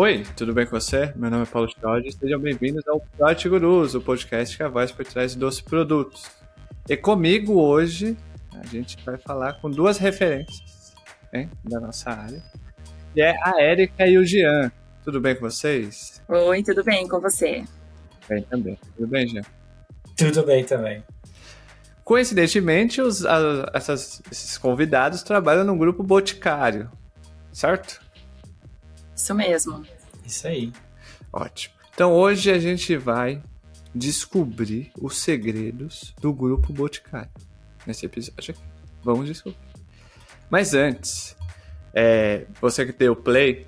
Oi, tudo bem com você? Meu nome é Paulo Chod e sejam bem-vindos ao Product Gurus, o podcast que é a voz por trás dos produtos. E comigo hoje a gente vai falar com duas referências hein, da nossa área, que é a Érica e o Jean. Tudo bem com vocês? Oi, tudo bem com você? Bem também. Tudo bem, Jean? Tudo bem também. Coincidentemente, os, a, essas, esses convidados trabalham no grupo Boticário, certo? Isso mesmo. Isso aí. Ótimo. Então hoje a gente vai descobrir os segredos do grupo Boticário. Nesse episódio aqui. Vamos descobrir. Mas antes, é, você que deu play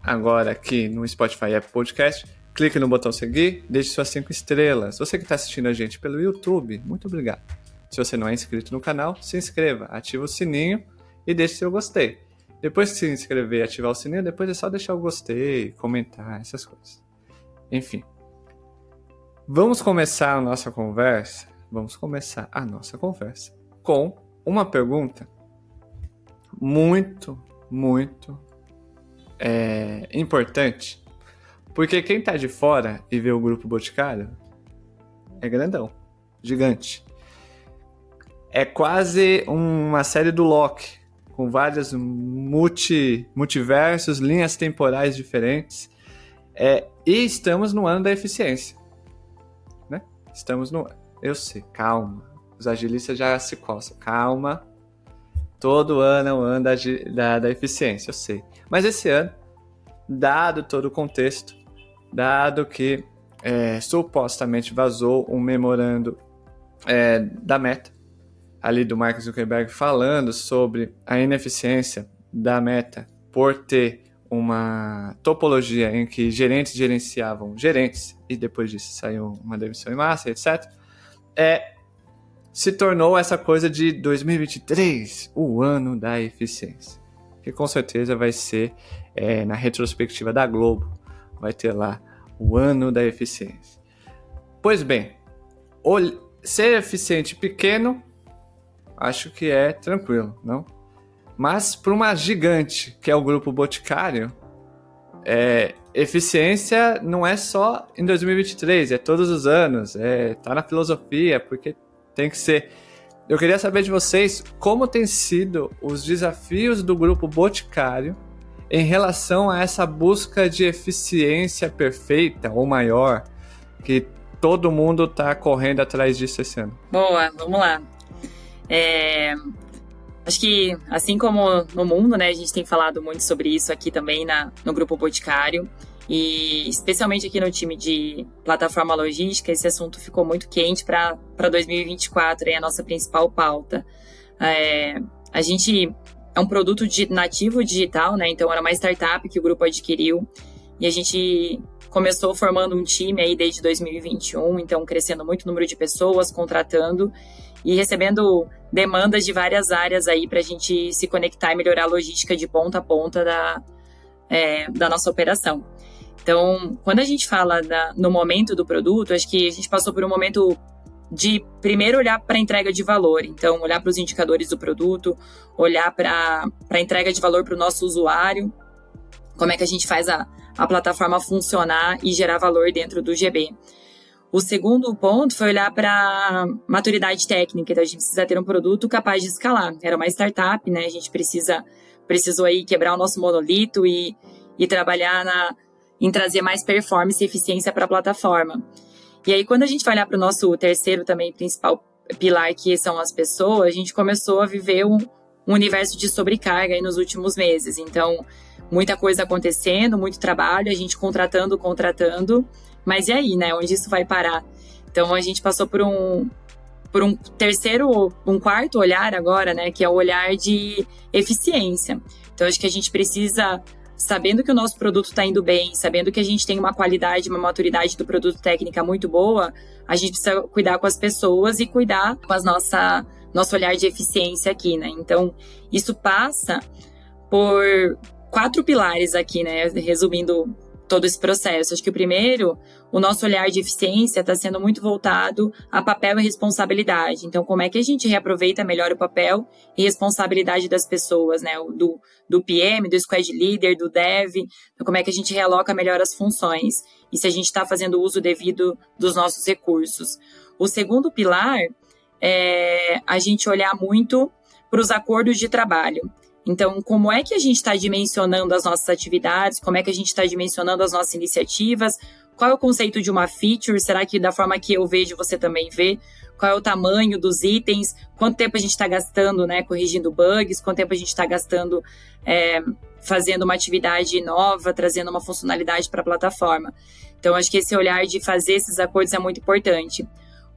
agora aqui no Spotify App Podcast, clique no botão seguir, deixe suas cinco estrelas. Você que está assistindo a gente pelo YouTube, muito obrigado. Se você não é inscrito no canal, se inscreva, ative o sininho e deixe seu gostei. Depois que se inscrever e ativar o sininho, depois é só deixar o gostei, comentar, essas coisas. Enfim. Vamos começar a nossa conversa. Vamos começar a nossa conversa com uma pergunta muito, muito é, importante. Porque quem tá de fora e vê o grupo Boticário é grandão, gigante. É quase uma série do Loki com vários multi, multiversos, linhas temporais diferentes. É, e estamos no ano da eficiência. Né? Estamos no. Eu sei, calma. Os agilistas já se coçam. Calma. Todo ano é o ano da, da, da eficiência, eu sei. Mas esse ano, dado todo o contexto, dado que é, supostamente vazou um memorando é, da Meta, ali do Mark Zuckerberg falando sobre a ineficiência da Meta por ter uma topologia em que gerentes gerenciavam gerentes e depois disso saiu uma demissão em massa, etc. É, se tornou essa coisa de 2023, o ano da eficiência, que com certeza vai ser é, na retrospectiva da Globo, vai ter lá o ano da eficiência. Pois bem, ser eficiente pequeno acho que é tranquilo, não? Mas para uma gigante, que é o grupo Boticário, é, eficiência não é só em 2023, é todos os anos, é, tá na filosofia, porque tem que ser. Eu queria saber de vocês como tem sido os desafios do grupo Boticário em relação a essa busca de eficiência perfeita ou maior que todo mundo está correndo atrás disso esse ano. Boa, vamos lá. É, acho que, assim como no mundo, né, a gente tem falado muito sobre isso aqui também na, no Grupo Boticário. E especialmente aqui no time de plataforma logística, esse assunto ficou muito quente para 2024, é a nossa principal pauta. É, a gente é um produto de, nativo digital, né? Então era uma startup que o grupo adquiriu e a gente começou formando um time aí desde 2021, então crescendo muito o número de pessoas, contratando e recebendo demandas de várias áreas aí para a gente se conectar e melhorar a logística de ponta a ponta da, é, da nossa operação. Então, quando a gente fala da, no momento do produto, acho que a gente passou por um momento de primeiro olhar para a entrega de valor, então olhar para os indicadores do produto, olhar para a entrega de valor para o nosso usuário, como é que a gente faz a, a plataforma funcionar e gerar valor dentro do GB. O segundo ponto foi olhar para maturidade técnica. Então, a gente precisa ter um produto capaz de escalar. Era uma startup, né? A gente precisa precisou aí quebrar o nosso monolito e, e trabalhar na, em trazer mais performance e eficiência para a plataforma. E aí, quando a gente vai olhar para o nosso terceiro também principal pilar, que são as pessoas, a gente começou a viver um, um universo de sobrecarga nos últimos meses. Então, muita coisa acontecendo, muito trabalho, a gente contratando, contratando, mas e aí, né? Onde isso vai parar? Então a gente passou por um por um terceiro, um quarto olhar agora, né, que é o olhar de eficiência. Então acho que a gente precisa sabendo que o nosso produto está indo bem, sabendo que a gente tem uma qualidade, uma maturidade do produto técnica muito boa, a gente precisa cuidar com as pessoas e cuidar com as nossa nosso olhar de eficiência aqui, né? Então, isso passa por quatro pilares aqui, né? Resumindo todo esse processo. Acho que o primeiro, o nosso olhar de eficiência está sendo muito voltado a papel e responsabilidade. Então, como é que a gente reaproveita melhor o papel e responsabilidade das pessoas, né? Do, do PM, do squad leader, do dev, então, como é que a gente realoca melhor as funções e se a gente está fazendo uso devido dos nossos recursos. O segundo pilar é a gente olhar muito para os acordos de trabalho. Então, como é que a gente está dimensionando as nossas atividades? Como é que a gente está dimensionando as nossas iniciativas? Qual é o conceito de uma feature? Será que da forma que eu vejo você também vê? Qual é o tamanho dos itens? Quanto tempo a gente está gastando, né, corrigindo bugs? Quanto tempo a gente está gastando é, fazendo uma atividade nova, trazendo uma funcionalidade para a plataforma? Então, acho que esse olhar de fazer esses acordos é muito importante.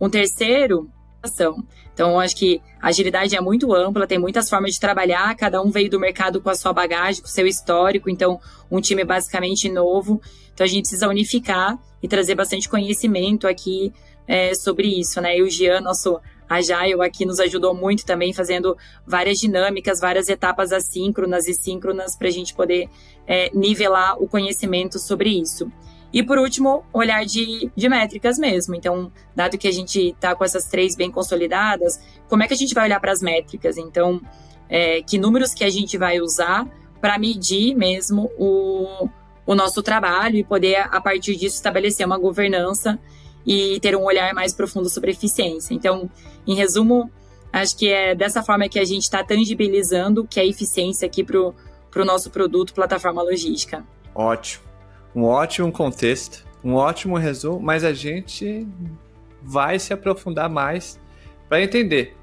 Um terceiro, ação. Então, acho que a agilidade é muito ampla, tem muitas formas de trabalhar, cada um veio do mercado com a sua bagagem, com o seu histórico, então, um time basicamente novo. Então, a gente precisa unificar e trazer bastante conhecimento aqui é, sobre isso, né? E o Gian, nosso Agile aqui nos ajudou muito também, fazendo várias dinâmicas, várias etapas assíncronas e síncronas para a gente poder é, nivelar o conhecimento sobre isso. E por último, olhar de, de métricas mesmo. Então, dado que a gente está com essas três bem consolidadas, como é que a gente vai olhar para as métricas? Então, é, que números que a gente vai usar para medir mesmo o, o nosso trabalho e poder, a partir disso, estabelecer uma governança e ter um olhar mais profundo sobre eficiência. Então, em resumo, acho que é dessa forma que a gente está tangibilizando que é eficiência aqui para o nosso produto, plataforma logística. Ótimo um ótimo contexto, um ótimo resumo, mas a gente vai se aprofundar mais para entender.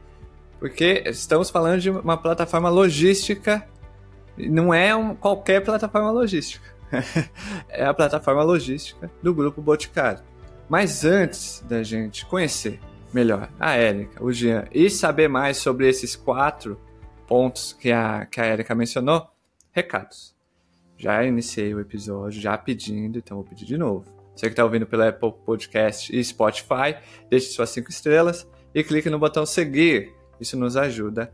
Porque estamos falando de uma plataforma logística, não é um, qualquer plataforma logística. é a plataforma logística do grupo Boticário. Mas antes da gente conhecer melhor a Érica, o Jean e saber mais sobre esses quatro pontos que a, que a Érica mencionou, recados. Já iniciei o episódio, já pedindo, então vou pedir de novo. Você que está ouvindo pela Apple Podcast e Spotify, deixe suas cinco estrelas e clique no botão seguir. Isso nos ajuda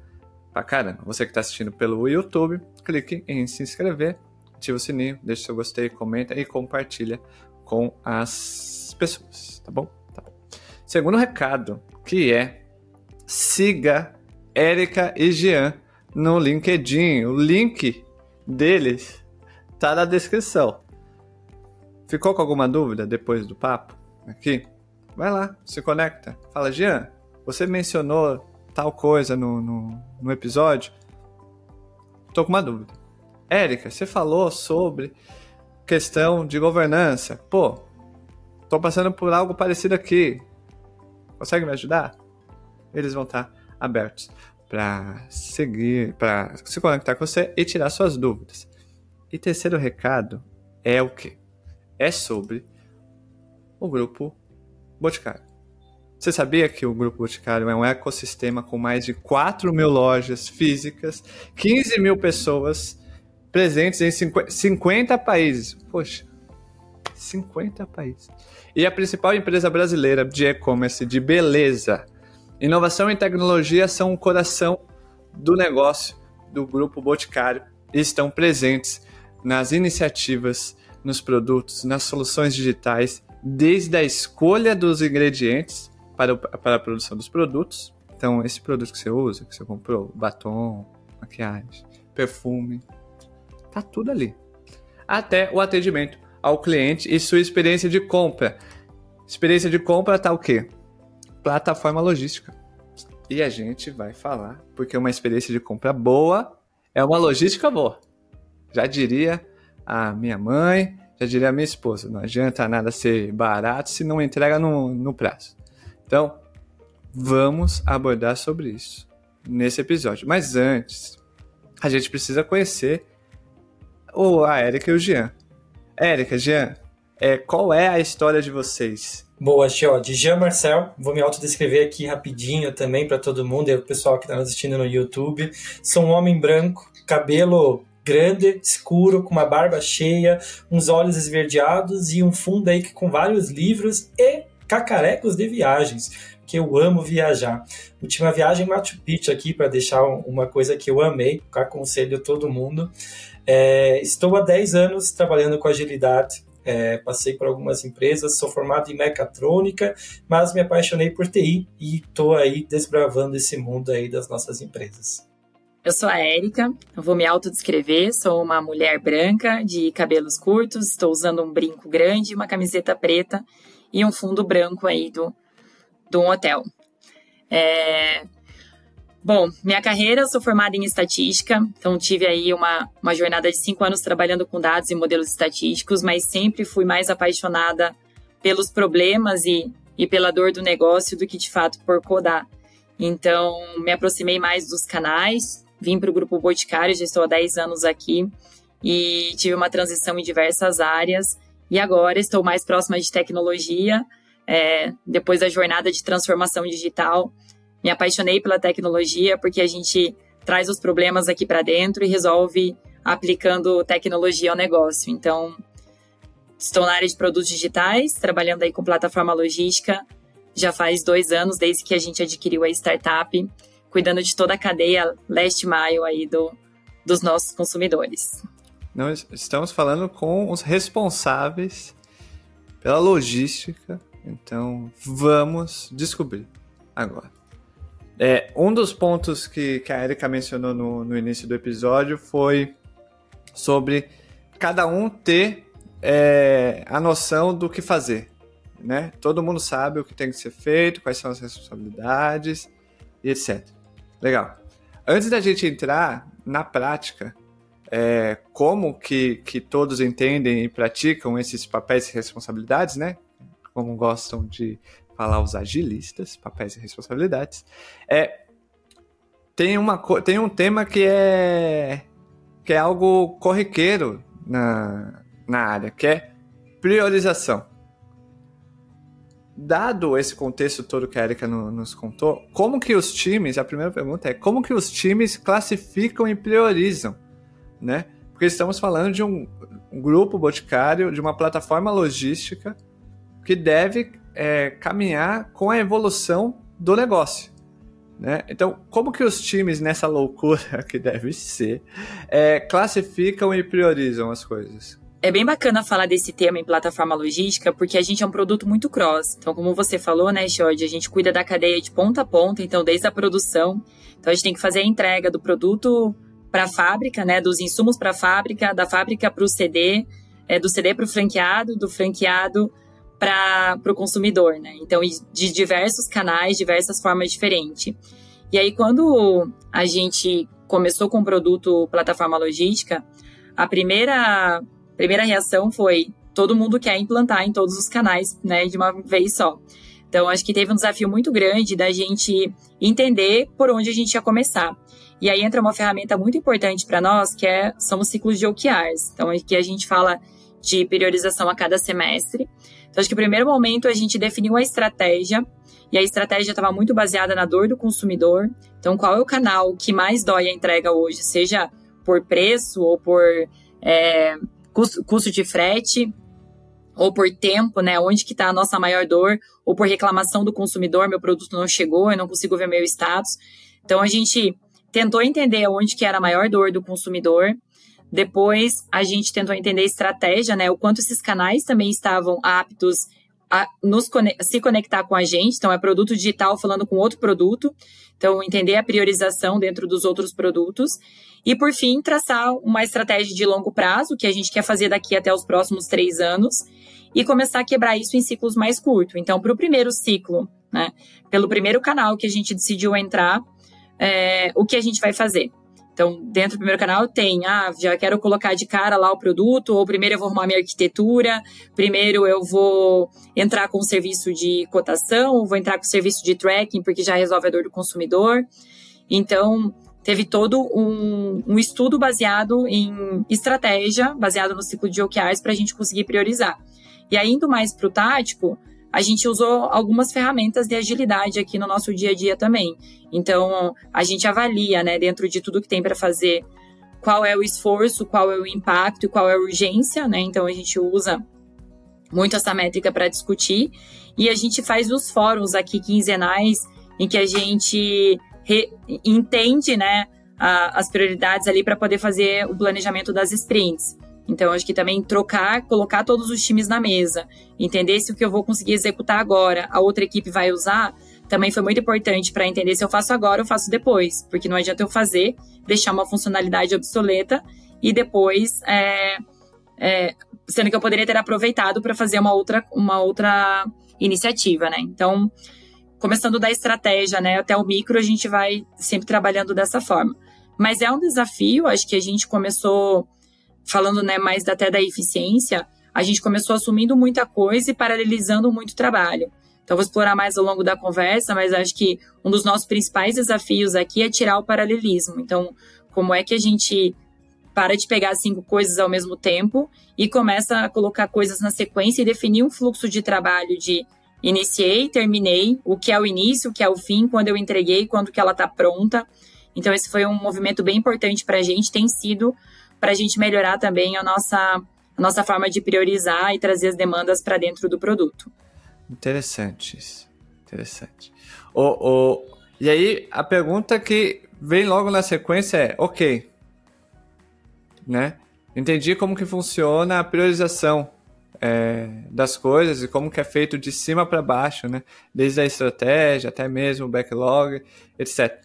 pra caramba. Você que está assistindo pelo YouTube, clique em se inscrever, ative o sininho, deixe seu gostei, comenta e compartilha com as pessoas, tá bom? Tá bom. Segundo recado, que é siga Érica e Jean no LinkedIn. O link deles tá na descrição. Ficou com alguma dúvida depois do papo aqui? Vai lá, se conecta. Fala, Jean, você mencionou tal coisa no, no, no episódio? Tô com uma dúvida. Érica, você falou sobre questão de governança. Pô, tô passando por algo parecido aqui. Consegue me ajudar? Eles vão estar abertos para seguir, para se conectar com você e tirar suas dúvidas. E terceiro recado é o que? É sobre o grupo Boticário. Você sabia que o Grupo Boticário é um ecossistema com mais de 4 mil lojas físicas, 15 mil pessoas presentes em 50 países? Poxa, 50 países. E a principal empresa brasileira de e-commerce de beleza. Inovação e tecnologia são o coração do negócio do Grupo Boticário e estão presentes nas iniciativas, nos produtos, nas soluções digitais, desde a escolha dos ingredientes para, o, para a produção dos produtos. Então, esse produto que você usa, que você comprou, batom, maquiagem, perfume, tá tudo ali. Até o atendimento ao cliente e sua experiência de compra. Experiência de compra tá o quê? Plataforma logística. E a gente vai falar, porque uma experiência de compra boa é uma logística boa. Já diria a minha mãe, já diria a minha esposa, não adianta nada ser barato se não entrega no, no prazo. Então, vamos abordar sobre isso nesse episódio. Mas antes, a gente precisa conhecer o, a Érica e o Jean. Érica, Jean, é, qual é a história de vocês? Boa, Xio. De Jean Marcel, vou me autodescrever aqui rapidinho também para todo mundo e o pessoal que está assistindo no YouTube. Sou um homem branco, cabelo grande, escuro, com uma barba cheia, uns olhos esverdeados e um fundo aí com vários livros e cacarecos de viagens, que eu amo viajar. Última viagem Machu Picchu aqui para deixar uma coisa que eu amei, aconselho todo mundo. É, estou há 10 anos trabalhando com agilidade é, passei por algumas empresas, sou formado em mecatrônica, mas me apaixonei por TI e estou aí desbravando esse mundo aí das nossas empresas. Eu sou a Érica, eu vou me autodescrever, sou uma mulher branca, de cabelos curtos, estou usando um brinco grande, uma camiseta preta e um fundo branco aí do, do hotel. É... Bom, minha carreira, eu sou formada em estatística, então tive aí uma, uma jornada de cinco anos trabalhando com dados e modelos estatísticos, mas sempre fui mais apaixonada pelos problemas e, e pela dor do negócio do que de fato por codar. Então, me aproximei mais dos canais, Vim para o Grupo Boticário, já estou há 10 anos aqui e tive uma transição em diversas áreas. E agora estou mais próxima de tecnologia. É, depois da jornada de transformação digital, me apaixonei pela tecnologia porque a gente traz os problemas aqui para dentro e resolve aplicando tecnologia ao negócio. Então, estou na área de produtos digitais, trabalhando aí com plataforma logística já faz dois anos, desde que a gente adquiriu a startup cuidando de toda a cadeia last mile aí do, dos nossos consumidores. Nós estamos falando com os responsáveis pela logística, então vamos descobrir agora. É, um dos pontos que, que a Erika mencionou no, no início do episódio foi sobre cada um ter é, a noção do que fazer. Né? Todo mundo sabe o que tem que ser feito, quais são as responsabilidades e etc. Legal. Antes da gente entrar na prática, é, como que, que todos entendem e praticam esses papéis e responsabilidades, né? Como gostam de falar os agilistas, papéis e responsabilidades. É, tem, uma, tem um tema que é, que é algo corriqueiro na, na área, que é priorização dado esse contexto todo que a Erika no, nos contou, como que os times, a primeira pergunta é como que os times classificam e priorizam, né? Porque estamos falando de um, um grupo boticário, de uma plataforma logística que deve é, caminhar com a evolução do negócio. Né? Então, como que os times, nessa loucura que deve ser, é, classificam e priorizam as coisas? É bem bacana falar desse tema em plataforma logística, porque a gente é um produto muito cross. Então, como você falou, né, Jorge, a gente cuida da cadeia de ponta a ponta, então desde a produção. Então, a gente tem que fazer a entrega do produto para a fábrica, né, dos insumos para a fábrica, da fábrica para o CD, é, do CD para o franqueado, do franqueado para o consumidor, né? Então, de diversos canais, diversas formas diferentes. E aí, quando a gente começou com o produto plataforma logística, a primeira primeira reação foi todo mundo quer implantar em todos os canais, né, de uma vez só. Então, acho que teve um desafio muito grande da gente entender por onde a gente ia começar. E aí entra uma ferramenta muito importante para nós, que é, são os ciclos de OKRs. Então, aqui a gente fala de priorização a cada semestre. Então, acho que no primeiro momento a gente definiu a estratégia, e a estratégia estava muito baseada na dor do consumidor. Então, qual é o canal que mais dói a entrega hoje, seja por preço ou por é, custo, custo de frete, ou por tempo, né? Onde que está a nossa maior dor, ou por reclamação do consumidor, meu produto não chegou, eu não consigo ver meu status. Então a gente tentou entender onde que era a maior dor do consumidor. Depois a gente tentou entender a estratégia, né? O quanto esses canais também estavam aptos a nos se conectar com a gente. Então é produto digital falando com outro produto. Então entender a priorização dentro dos outros produtos. E, por fim, traçar uma estratégia de longo prazo, que a gente quer fazer daqui até os próximos três anos, e começar a quebrar isso em ciclos mais curtos. Então, para o primeiro ciclo, né, pelo primeiro canal que a gente decidiu entrar, é, o que a gente vai fazer? Então, dentro do primeiro canal tem, ah, já quero colocar de cara lá o produto, ou primeiro eu vou arrumar minha arquitetura, primeiro eu vou entrar com o serviço de cotação, ou vou entrar com o serviço de tracking, porque já resolve a dor do consumidor. Então, teve todo um, um estudo baseado em estratégia, baseado no ciclo de OKRs, para a gente conseguir priorizar. E aí, indo mais para o tático, a gente usou algumas ferramentas de agilidade aqui no nosso dia a dia também. Então, a gente avalia, né, dentro de tudo que tem para fazer, qual é o esforço, qual é o impacto e qual é a urgência, né? Então, a gente usa muito essa métrica para discutir e a gente faz os fóruns aqui quinzenais em que a gente entende né, a, as prioridades ali para poder fazer o planejamento das sprints. Então, acho que também trocar, colocar todos os times na mesa, entender se o que eu vou conseguir executar agora, a outra equipe vai usar, também foi muito importante para entender se eu faço agora ou faço depois, porque não adianta eu fazer, deixar uma funcionalidade obsoleta e depois, é, é, sendo que eu poderia ter aproveitado para fazer uma outra, uma outra iniciativa, né? Então, começando da estratégia, né, até o micro, a gente vai sempre trabalhando dessa forma. Mas é um desafio, acho que a gente começou falando, né, mais até da eficiência, a gente começou assumindo muita coisa e paralelizando muito trabalho. Então, vou explorar mais ao longo da conversa, mas acho que um dos nossos principais desafios aqui é tirar o paralelismo. Então, como é que a gente para de pegar cinco coisas ao mesmo tempo e começa a colocar coisas na sequência e definir um fluxo de trabalho de iniciei, terminei, o que é o início, o que é o fim, quando eu entreguei, quando que ela está pronta. Então, esse foi um movimento bem importante para a gente, tem sido para a gente melhorar também a nossa, a nossa forma de priorizar e trazer as demandas para dentro do produto. Interessante isso. Interessante. O, o, e aí, a pergunta que vem logo na sequência é: ok, né? Entendi como que funciona a priorização é, das coisas e como que é feito de cima para baixo, né? Desde a estratégia até mesmo o backlog, etc.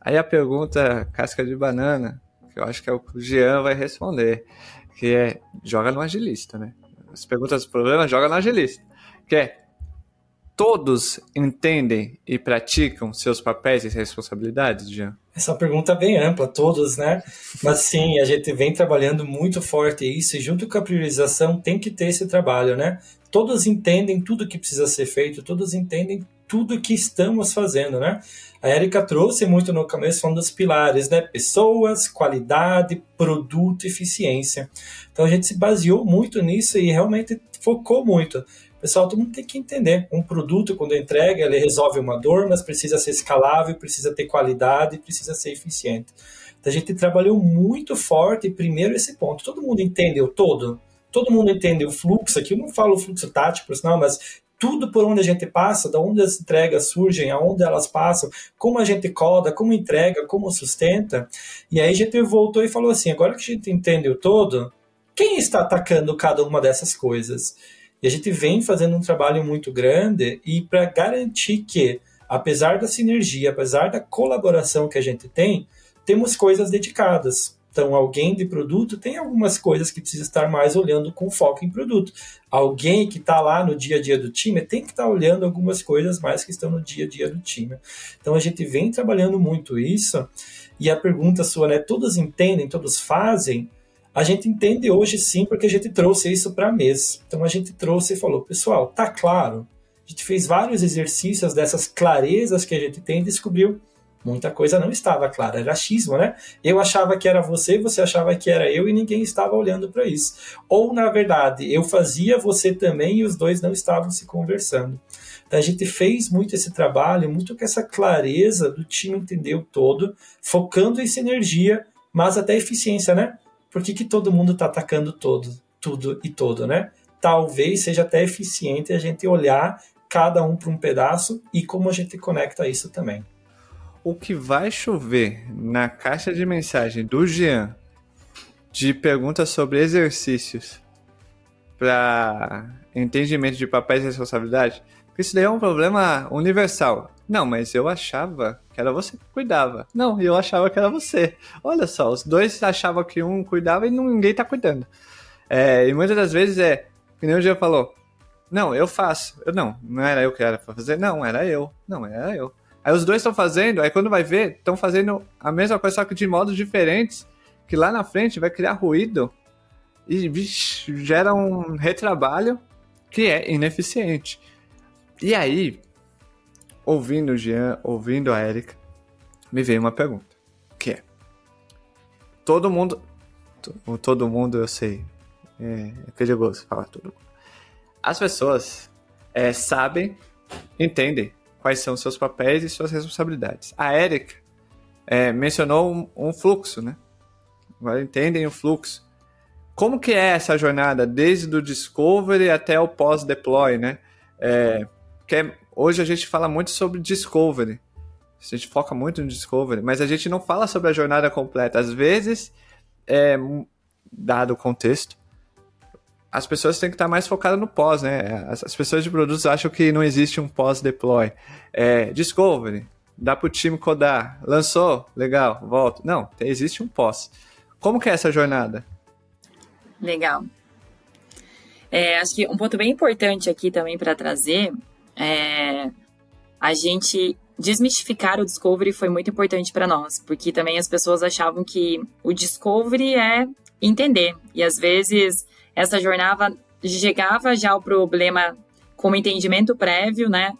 Aí a pergunta casca de banana, que eu acho que é o Jean vai responder, que é joga no agilista, né? As perguntas do problema joga no agilista, que é todos entendem e praticam seus papéis e responsabilidades, Jean? Essa pergunta é bem ampla, todos, né? Mas sim, a gente vem trabalhando muito forte isso e junto com a priorização tem que ter esse trabalho, né? Todos entendem tudo que precisa ser feito, todos entendem tudo que estamos fazendo, né? A Erika trouxe muito no começo falando dos pilares, né? Pessoas, qualidade, produto, eficiência. Então a gente se baseou muito nisso e realmente focou muito. Pessoal, todo mundo tem que entender. Um produto, quando entrega, ele resolve uma dor, mas precisa ser escalável, precisa ter qualidade, precisa ser eficiente. Então, a gente trabalhou muito forte, primeiro, esse ponto. Todo mundo entende o todo? Todo mundo entende o fluxo aqui? Eu não falo fluxo tático, não, mas tudo por onde a gente passa, da onde as entregas surgem, aonde elas passam, como a gente coda, como entrega, como sustenta. E aí a gente voltou e falou assim: agora que a gente entende o todo, quem está atacando cada uma dessas coisas? E a gente vem fazendo um trabalho muito grande e para garantir que, apesar da sinergia, apesar da colaboração que a gente tem, temos coisas dedicadas. Então, alguém de produto tem algumas coisas que precisa estar mais olhando com foco em produto. Alguém que está lá no dia a dia do time tem que estar tá olhando algumas coisas mais que estão no dia a dia do time. Então, a gente vem trabalhando muito isso. E a pergunta sua, né? Todos entendem, todos fazem? A gente entende hoje sim, porque a gente trouxe isso para a mesa. Então a gente trouxe e falou, pessoal, tá claro? A gente fez vários exercícios dessas clarezas que a gente tem e descobriu muita coisa não estava clara, era achismo, né? Eu achava que era você, você achava que era eu e ninguém estava olhando para isso. Ou, na verdade, eu fazia você também e os dois não estavam se conversando. Então, a gente fez muito esse trabalho, muito com essa clareza do time entender o todo, focando em sinergia, mas até eficiência, né? Por que, que todo mundo está atacando todo, tudo e todo, né? Talvez seja até eficiente a gente olhar cada um para um pedaço e como a gente conecta isso também. O que vai chover na caixa de mensagem do Jean de perguntas sobre exercícios para entendimento de papéis e responsabilidade, porque isso daí é um problema universal. Não, mas eu achava que era você que cuidava. Não, eu achava que era você. Olha só, os dois achavam que um cuidava e ninguém tá cuidando. É, e muitas das vezes é, que nem o Jean falou, não, eu faço. Eu, não, não era eu que era pra fazer. Não, era eu. Não, era eu. Aí os dois estão fazendo, aí quando vai ver, estão fazendo a mesma coisa, só que de modos diferentes, que lá na frente vai criar ruído e vixe, gera um retrabalho que é ineficiente. E aí, ouvindo o Jean, ouvindo a Erika, me veio uma pergunta, que é, todo mundo, todo mundo eu sei, é, é perigoso falar mundo. As pessoas é, sabem, entendem quais são seus papéis e suas responsabilidades. A Erika é, mencionou um, um, fluxo, né? Agora entendem o fluxo. Como que é essa jornada desde o discovery até o pós-deploy, né? É, que é hoje a gente fala muito sobre discovery. A gente foca muito no discovery, mas a gente não fala sobre a jornada completa. Às vezes, é, dado o contexto, as pessoas têm que estar mais focadas no pós, né? As, as pessoas de produtos acham que não existe um pós-deploy. É, discovery, dá para o time codar, lançou, legal, volta. Não, existe um pós. Como que é essa jornada? Legal. É, acho que um ponto bem importante aqui também para trazer é a gente desmistificar o discovery foi muito importante para nós, porque também as pessoas achavam que o discovery é entender e às vezes essa jornada chegava já ao problema como entendimento prévio, né?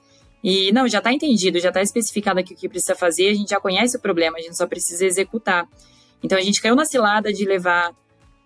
E não, já está entendido, já está especificado aqui o que precisa fazer, a gente já conhece o problema, a gente só precisa executar. Então a gente caiu na cilada de levar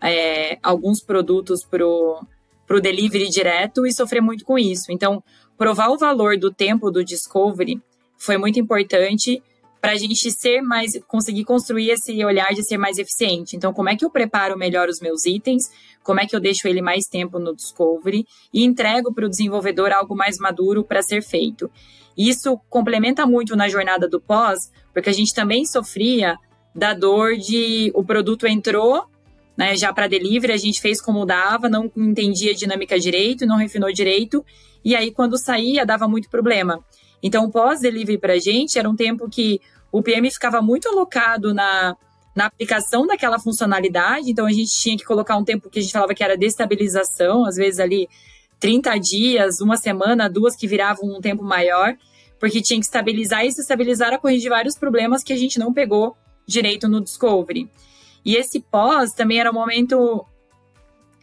é, alguns produtos pro para o delivery direto e sofrer muito com isso. Então, provar o valor do tempo do discovery foi muito importante para a gente ser mais, conseguir construir esse olhar de ser mais eficiente. Então, como é que eu preparo melhor os meus itens? Como é que eu deixo ele mais tempo no discovery e entrego para o desenvolvedor algo mais maduro para ser feito? Isso complementa muito na jornada do pós, porque a gente também sofria da dor de o produto entrou, né, já para delivery, a gente fez como dava, não entendia a dinâmica direito, não refinou direito, e aí quando saía dava muito problema. Então, pós-delivery para a gente era um tempo que o PM ficava muito alocado na, na aplicação daquela funcionalidade, então a gente tinha que colocar um tempo que a gente falava que era destabilização, às vezes ali 30 dias, uma semana, duas que viravam um tempo maior, porque tinha que estabilizar e se estabilizar a corrigir vários problemas que a gente não pegou direito no Discovery. E esse pós também era um momento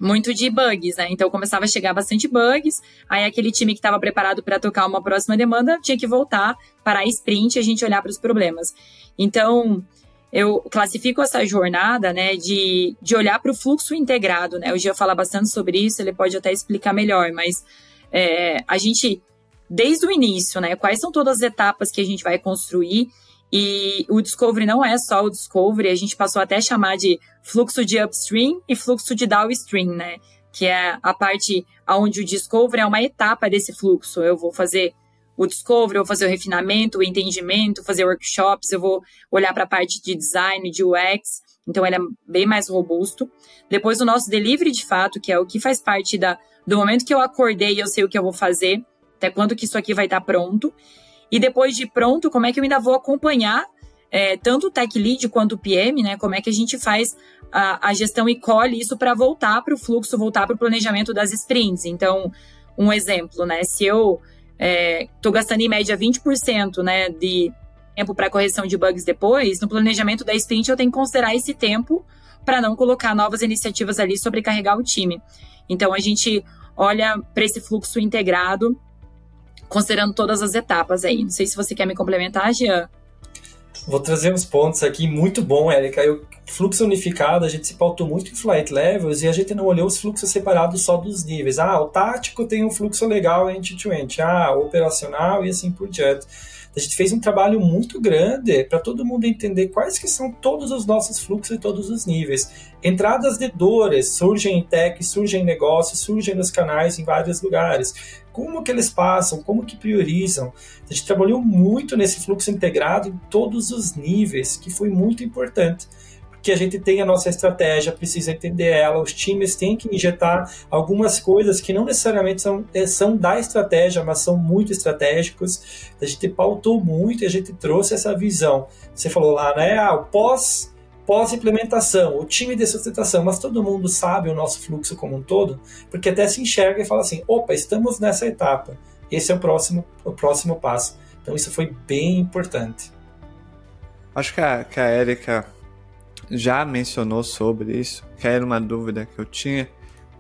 muito de bugs, né? Então começava a chegar bastante bugs, aí aquele time que estava preparado para tocar uma próxima demanda tinha que voltar para a sprint e a gente olhar para os problemas. Então, eu classifico essa jornada, né, de, de olhar para o fluxo integrado, né? O Gia fala bastante sobre isso, ele pode até explicar melhor, mas é, a gente, desde o início, né, quais são todas as etapas que a gente vai construir e o Discovery não é só o Discovery, a gente passou até a chamar de fluxo de upstream e fluxo de downstream, né? Que é a parte onde o Discovery é uma etapa desse fluxo. Eu vou fazer o Discovery, eu vou fazer o refinamento, o entendimento, fazer workshops, eu vou olhar para a parte de design, de UX. Então, ele é bem mais robusto. Depois, o nosso delivery, de fato, que é o que faz parte da, do momento que eu acordei e eu sei o que eu vou fazer, até quando que isso aqui vai estar pronto. E depois de pronto, como é que eu ainda vou acompanhar é, tanto o tech lead quanto o PM, né? Como é que a gente faz a, a gestão e colhe isso para voltar para o fluxo, voltar para o planejamento das sprints. Então, um exemplo, né? Se eu estou é, gastando em média 20% né, de tempo para correção de bugs depois, no planejamento da sprint eu tenho que considerar esse tempo para não colocar novas iniciativas ali sobrecarregar o time. Então a gente olha para esse fluxo integrado considerando todas as etapas aí. Não sei se você quer me complementar, Jean. Vou trazer uns pontos aqui muito bom, Érica. O fluxo unificado, a gente se pautou muito em flight levels e a gente não olhou os fluxos separados só dos níveis. Ah, o tático tem um fluxo legal end-to-end. -end. Ah, o operacional e assim por diante. A gente fez um trabalho muito grande para todo mundo entender quais que são todos os nossos fluxos e todos os níveis. Entradas de dores surgem em tech, surgem em negócios, surgem nos canais em vários lugares. Como que eles passam, como que priorizam. A gente trabalhou muito nesse fluxo integrado em todos os níveis, que foi muito importante que a gente tem a nossa estratégia, precisa entender ela, os times têm que injetar algumas coisas que não necessariamente são, eh, são da estratégia, mas são muito estratégicos. A gente pautou muito e a gente trouxe essa visão. Você falou lá, né? Ah, o pós pós-implementação, o time de sustentação, mas todo mundo sabe o nosso fluxo como um todo, porque até se enxerga e fala assim, opa, estamos nessa etapa, esse é o próximo, o próximo passo. Então isso foi bem importante. Acho que a, que a Erika já mencionou sobre isso, que era uma dúvida que eu tinha.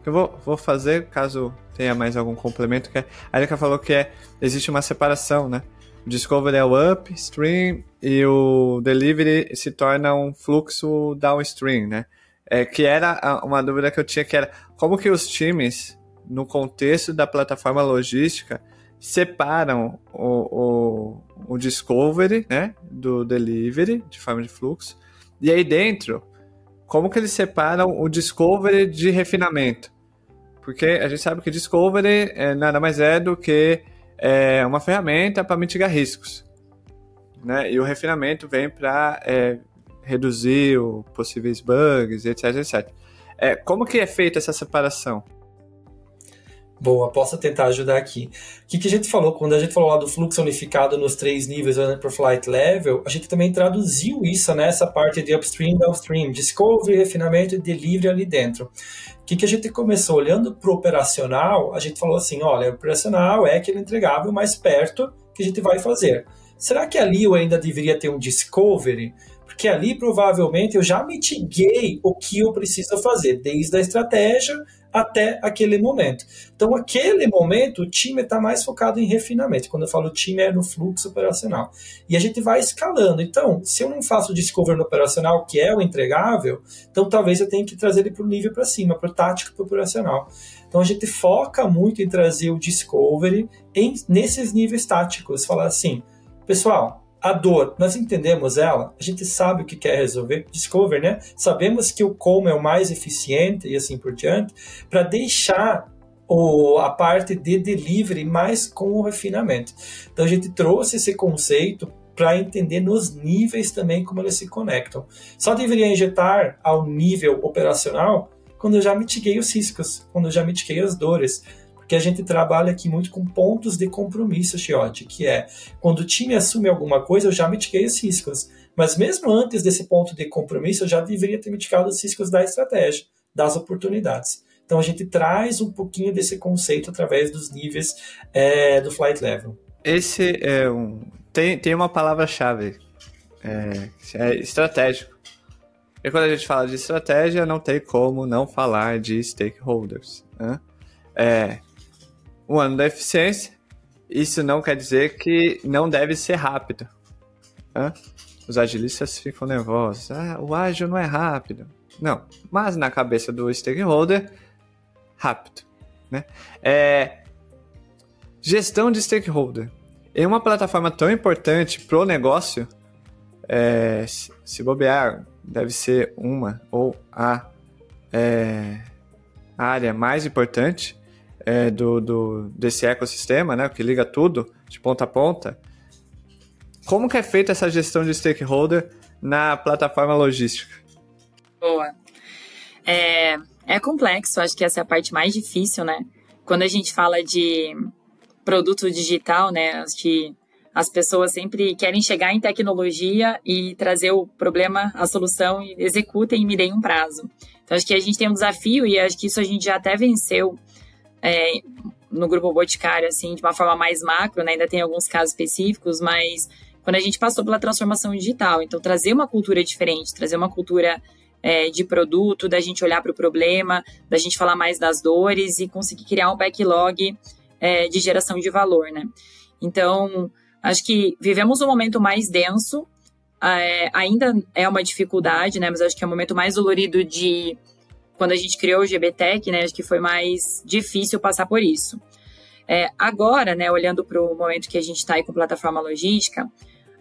Eu vou, vou fazer caso tenha mais algum complemento. Que a Erika falou que é, existe uma separação, né? Discovery é o upstream e o Delivery se torna um fluxo downstream, né? É, que era uma dúvida que eu tinha, que era como que os times, no contexto da plataforma logística, separam o, o, o Discovery, né, do Delivery, de forma de fluxo, e aí dentro, como que eles separam o discovery de refinamento? Porque a gente sabe que discovery é, nada mais é do que é, uma ferramenta para mitigar riscos. Né? E o refinamento vem para é, reduzir o possíveis bugs, etc, etc. É, como que é feita essa separação? Boa, posso tentar ajudar aqui. O que, que, a gente falou? Quando a gente falou lá do fluxo unificado nos três níveis do per flight level, a gente também traduziu isso nessa né, parte de upstream, downstream, discovery, refinamento e delivery ali dentro. Que, que a gente começou? Olhando para o operacional, a gente falou assim: olha, o operacional é aquele entregável mais perto que a gente vai fazer. Será que ali eu ainda deveria ter um discovery? Porque ali provavelmente eu já mitiguei o que eu preciso fazer, desde a estratégia até aquele momento. Então, aquele momento, o time está mais focado em refinamento. Quando eu falo time, é no fluxo operacional. E a gente vai escalando. Então, se eu não faço discovery no operacional, que é o entregável, então talvez eu tenha que trazer ele para o nível para cima, para o tático para o operacional. Então, a gente foca muito em trazer o discovery em, nesses níveis táticos. Falar assim, pessoal, a dor, nós entendemos ela, a gente sabe o que quer resolver, discover, né? Sabemos que o como é o mais eficiente e assim por diante, para deixar o, a parte de delivery mais com o refinamento. Então a gente trouxe esse conceito para entender nos níveis também como eles se conectam. Só deveria injetar ao nível operacional quando eu já mitiguei os riscos, quando eu já mitiguei as dores que a gente trabalha aqui muito com pontos de compromisso, Chiote, que é quando o time assume alguma coisa, eu já mitiguei os riscos. Mas mesmo antes desse ponto de compromisso, eu já deveria ter mitigado os riscos da estratégia, das oportunidades. Então a gente traz um pouquinho desse conceito através dos níveis é, do flight level. Esse é um. Tem, tem uma palavra-chave. É, é estratégico. E quando a gente fala de estratégia, não tem como não falar de stakeholders. Né? É, o ano da eficiência, isso não quer dizer que não deve ser rápido. Né? Os agilistas ficam nervosos. Ah, o ágil não é rápido. Não, mas na cabeça do stakeholder, rápido. Né? É, gestão de stakeholder. Em uma plataforma tão importante para o negócio, é, se bobear, deve ser uma ou a é, área mais importante é, do, do, desse ecossistema, né, que liga tudo de ponta a ponta, como que é feita essa gestão de stakeholder na plataforma logística? Boa. É, é complexo, acho que essa é a parte mais difícil, né? Quando a gente fala de produto digital, né, acho que as pessoas sempre querem chegar em tecnologia e trazer o problema, a solução, e executem e me deem um prazo. Então, acho que a gente tem um desafio e acho que isso a gente já até venceu é, no grupo Boticário, assim, de uma forma mais macro, né? ainda tem alguns casos específicos, mas quando a gente passou pela transformação digital, então trazer uma cultura diferente, trazer uma cultura é, de produto, da gente olhar para o problema, da gente falar mais das dores e conseguir criar um backlog é, de geração de valor, né? Então, acho que vivemos um momento mais denso, é, ainda é uma dificuldade, né? Mas acho que é um momento mais dolorido de quando a gente criou o GBTEC, né, acho que foi mais difícil passar por isso. É, agora, né, olhando para o momento que a gente está aí com plataforma logística,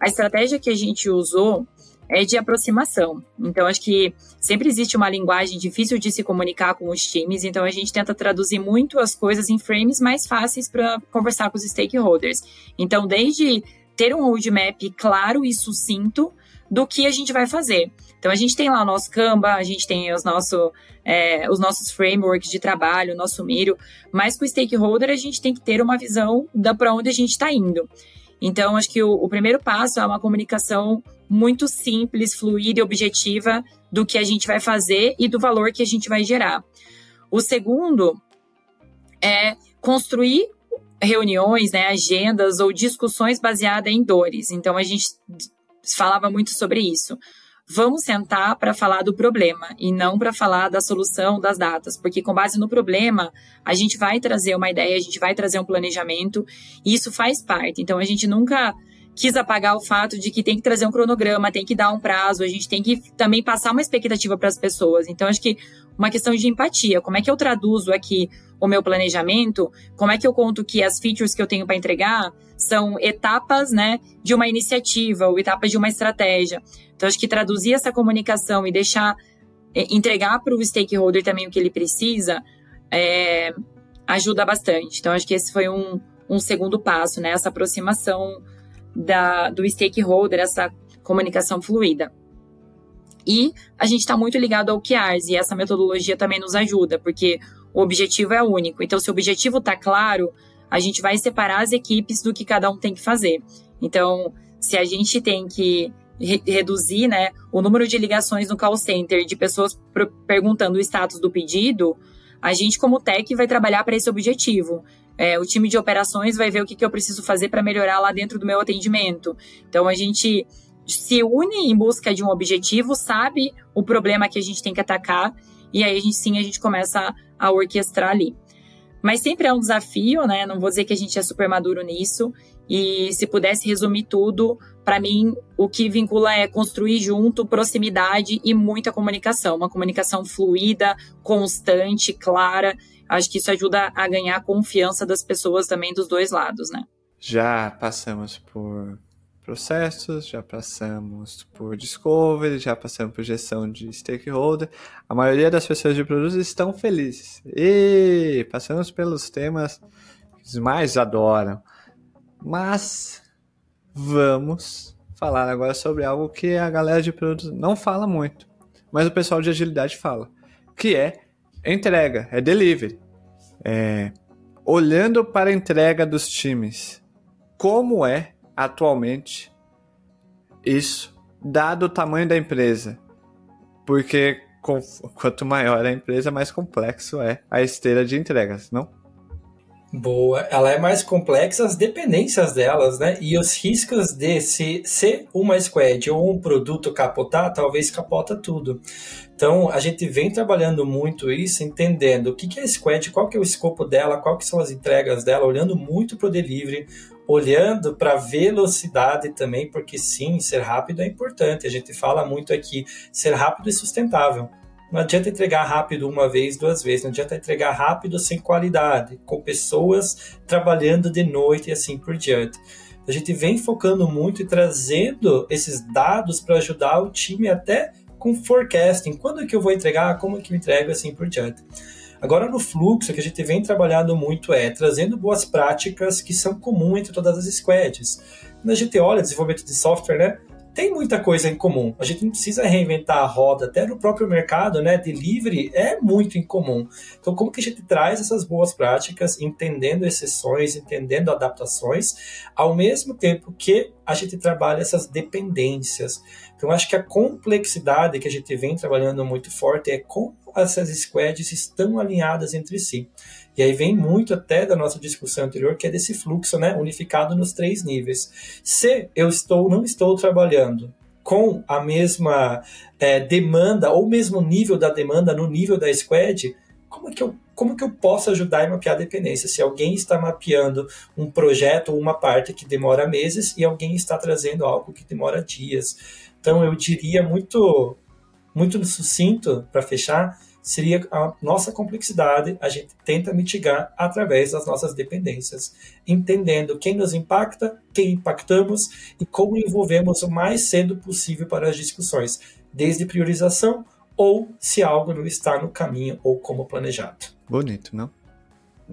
a estratégia que a gente usou é de aproximação. Então, acho que sempre existe uma linguagem difícil de se comunicar com os times, então a gente tenta traduzir muito as coisas em frames mais fáceis para conversar com os stakeholders. Então, desde ter um roadmap claro e sucinto do que a gente vai fazer. Então, a gente tem lá o nosso Canva, a gente tem os, nosso, é, os nossos frameworks de trabalho, o nosso Miro, mas com o stakeholder a gente tem que ter uma visão da para onde a gente está indo. Então, acho que o, o, primeiro passo é uma comunicação muito simples, fluida e objetiva do que a gente vai fazer e do valor que a gente vai gerar. O segundo é construir reuniões, né, agendas ou discussões baseadas em dores. Então, a gente falava muito sobre isso. Vamos sentar para falar do problema e não para falar da solução das datas, porque com base no problema, a gente vai trazer uma ideia, a gente vai trazer um planejamento, e isso faz parte. Então a gente nunca quis apagar o fato de que tem que trazer um cronograma, tem que dar um prazo, a gente tem que também passar uma expectativa para as pessoas. Então acho que uma questão de empatia, como é que eu traduzo aqui o meu planejamento, como é que eu conto que as features que eu tenho para entregar são etapas, né, de uma iniciativa ou etapas de uma estratégia. Então, acho que traduzir essa comunicação e deixar, é, entregar para o stakeholder também o que ele precisa, é, ajuda bastante. Então, acho que esse foi um, um segundo passo, né, essa aproximação da, do stakeholder, essa comunicação fluida. E a gente está muito ligado ao QRs, e essa metodologia também nos ajuda, porque o objetivo é único. Então, se o objetivo está claro, a gente vai separar as equipes do que cada um tem que fazer. Então, se a gente tem que re reduzir né, o número de ligações no call center de pessoas perguntando o status do pedido, a gente, como tech, vai trabalhar para esse objetivo. É, o time de operações vai ver o que, que eu preciso fazer para melhorar lá dentro do meu atendimento. Então, a gente se une em busca de um objetivo, sabe o problema que a gente tem que atacar, e aí a gente, sim a gente começa a orquestrar ali. Mas sempre é um desafio, né? Não vou dizer que a gente é super maduro nisso. E se pudesse resumir tudo, para mim, o que vincula é construir junto, proximidade e muita comunicação. Uma comunicação fluida, constante, clara. Acho que isso ajuda a ganhar a confiança das pessoas também dos dois lados, né? Já passamos por processos, já passamos por discovery, já passamos por gestão de stakeholder. A maioria das pessoas de produtos estão felizes. E passamos pelos temas que eles mais adoram. Mas vamos falar agora sobre algo que a galera de produtos não fala muito, mas o pessoal de agilidade fala, que é entrega, é delivery. É, olhando para a entrega dos times, como é atualmente isso, dado o tamanho da empresa? Porque com, quanto maior a empresa, mais complexo é a esteira de entregas, não? Boa, ela é mais complexa as dependências delas, né? E os riscos de se ser uma squad ou um produto capotar, talvez capota tudo. Então, a gente vem trabalhando muito isso, entendendo o que, é a squad, qual que é o escopo dela, qual que são as entregas dela, olhando muito para o delivery, olhando para velocidade também, porque sim, ser rápido é importante. A gente fala muito aqui, ser rápido e sustentável. Não adianta entregar rápido uma vez, duas vezes, não adianta entregar rápido sem qualidade, com pessoas trabalhando de noite e assim por diante. A gente vem focando muito e trazendo esses dados para ajudar o time até com forecasting. Quando é que eu vou entregar? Como é que eu entrego? Assim por diante. Agora, no fluxo, o que a gente vem trabalhando muito é trazendo boas práticas que são comuns entre todas as squads. Quando a gente olha desenvolvimento de software, né? Tem muita coisa em comum. A gente não precisa reinventar a roda, até no próprio mercado, né? Delivery é muito em comum. Então, como que a gente traz essas boas práticas, entendendo exceções, entendendo adaptações, ao mesmo tempo que a gente trabalha essas dependências. Então, acho que a complexidade que a gente vem trabalhando muito forte é como essas squads estão alinhadas entre si. E aí vem muito até da nossa discussão anterior, que é desse fluxo, né, unificado nos três níveis. Se eu estou, não estou trabalhando com a mesma é, demanda ou mesmo nível da demanda no nível da squad, como é que eu como que eu posso ajudar a mapear a dependência? Se alguém está mapeando um projeto ou uma parte que demora meses e alguém está trazendo algo que demora dias. Então eu diria muito muito sucinto para fechar, seria a nossa complexidade, a gente tenta mitigar através das nossas dependências, entendendo quem nos impacta, quem impactamos e como envolvemos o mais cedo possível para as discussões, desde priorização ou se algo não está no caminho ou como planejado. Bonito, não?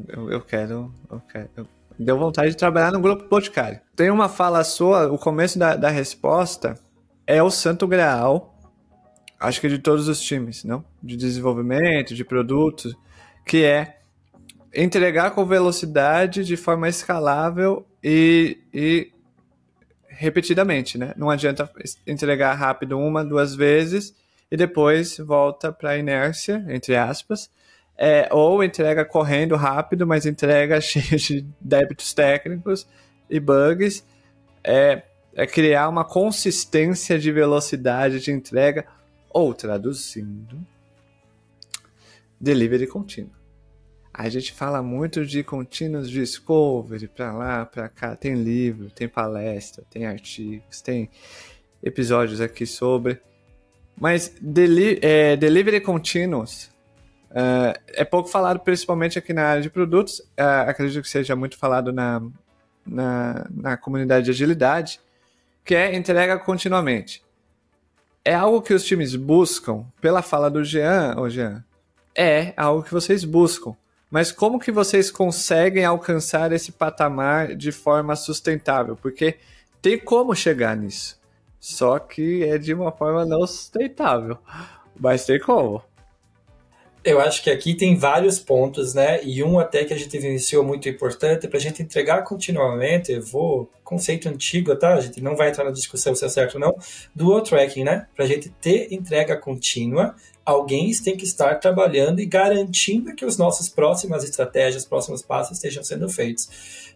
Eu, eu quero, eu quero. Eu... Deu vontade de trabalhar no grupo Boticário. Tem uma fala sua, o começo da, da resposta é o santo graal acho que de todos os times, não? De desenvolvimento, de produtos, que é entregar com velocidade de forma escalável e, e repetidamente, né? Não adianta entregar rápido uma, duas vezes e depois volta para a inércia, entre aspas, é, ou entrega correndo rápido, mas entrega cheio de débitos técnicos e bugs. É, é criar uma consistência de velocidade de entrega ou traduzindo, delivery contínuo. A gente fala muito de continuous discovery para lá, para cá. Tem livro, tem palestra, tem artigos, tem episódios aqui sobre. Mas deli é, delivery continuous uh, é pouco falado, principalmente aqui na área de produtos. Uh, acredito que seja muito falado na, na, na comunidade de agilidade, que é entrega continuamente é algo que os times buscam, pela fala do Jean, ô Jean, é algo que vocês buscam. Mas como que vocês conseguem alcançar esse patamar de forma sustentável? Porque tem como chegar nisso. Só que é de uma forma não sustentável. Mas tem como. Eu acho que aqui tem vários pontos, né? E um até que a gente vivenciou muito importante para a gente entregar continuamente. Eu vou conceito antigo, tá? A gente não vai entrar na discussão se é certo ou não. Dual tracking, né? Para a gente ter entrega contínua, alguém tem que estar trabalhando e garantindo que as nossas próximas estratégias, próximos passos estejam sendo feitos.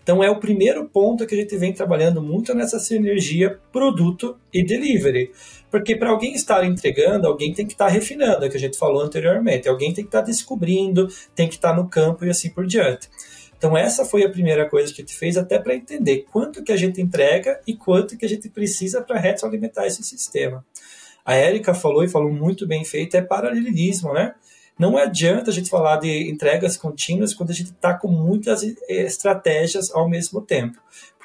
Então é o primeiro ponto que a gente vem trabalhando muito nessa sinergia produto e delivery. Porque para alguém estar entregando, alguém tem que estar refinando, é o que a gente falou anteriormente. Alguém tem que estar descobrindo, tem que estar no campo e assim por diante. Então essa foi a primeira coisa que a gente fez até para entender quanto que a gente entrega e quanto que a gente precisa para retroalimentar esse sistema. A Érica falou e falou muito bem feito, é paralelismo, né? Não adianta a gente falar de entregas contínuas quando a gente está com muitas estratégias ao mesmo tempo.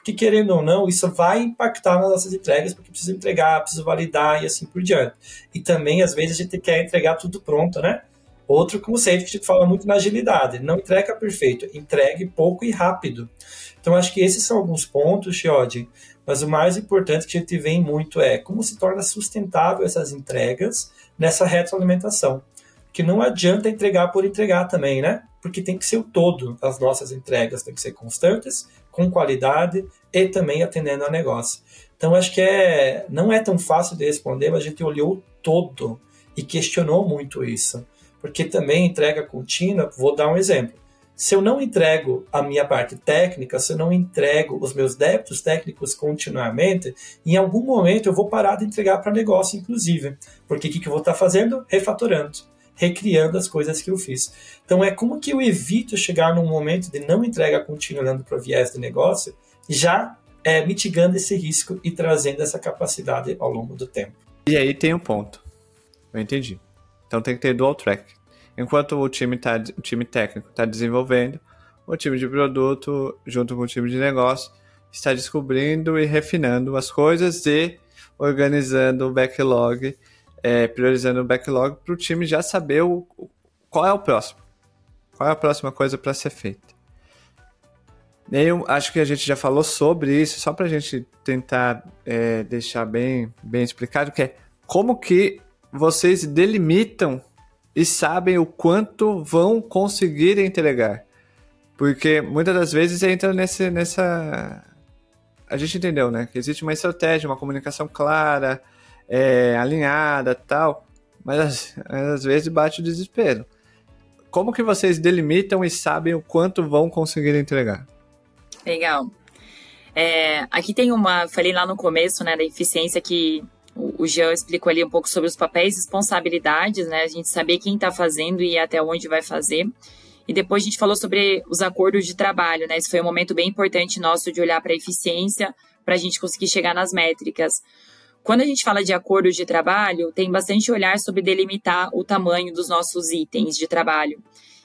Porque, querendo ou não, isso vai impactar nas nossas entregas, porque precisa entregar, precisa validar e assim por diante. E também, às vezes, a gente quer entregar tudo pronto, né? Outro conceito que a gente fala muito na agilidade: não entrega perfeito, entregue pouco e rápido. Então, acho que esses são alguns pontos, Chiodi, mas o mais importante que a gente vê muito é como se torna sustentável essas entregas nessa retroalimentação que não adianta entregar por entregar também, né? Porque tem que ser o todo. As nossas entregas têm que ser constantes, com qualidade e também atendendo ao negócio. Então acho que é não é tão fácil de responder, mas a gente olhou todo e questionou muito isso. Porque também entrega contínua, vou dar um exemplo. Se eu não entrego a minha parte técnica, se eu não entrego os meus débitos técnicos continuamente, em algum momento eu vou parar de entregar para negócio, inclusive. Porque o que, que eu vou estar fazendo? Refatorando recriando as coisas que eu fiz. Então é como que eu evito chegar num momento de não entrega contínua olhando para o viés de negócio, já é, mitigando esse risco e trazendo essa capacidade ao longo do tempo. E aí tem um ponto. Eu entendi. Então tem que ter dual track. Enquanto o time, tá, o time técnico está desenvolvendo, o time de produto, junto com o time de negócio, está descobrindo e refinando as coisas e organizando o backlog é, priorizando o backlog para o time já saber o, qual é o próximo. Qual é a próxima coisa para ser feita. Eu acho que a gente já falou sobre isso, só para a gente tentar é, deixar bem, bem explicado, que é como que vocês delimitam e sabem o quanto vão conseguir entregar. Porque muitas das vezes entra nesse, nessa. A gente entendeu, né? Que existe uma estratégia, uma comunicação clara, é, alinhada tal, mas às vezes bate o desespero. Como que vocês delimitam e sabem o quanto vão conseguir entregar? Legal. É, aqui tem uma, falei lá no começo, né, da eficiência que o Jean explicou ali um pouco sobre os papéis e responsabilidades, né, a gente saber quem está fazendo e até onde vai fazer. E depois a gente falou sobre os acordos de trabalho, né, esse foi um momento bem importante nosso de olhar para a eficiência, para a gente conseguir chegar nas métricas. Quando a gente fala de acordos de trabalho, tem bastante olhar sobre delimitar o tamanho dos nossos itens de trabalho.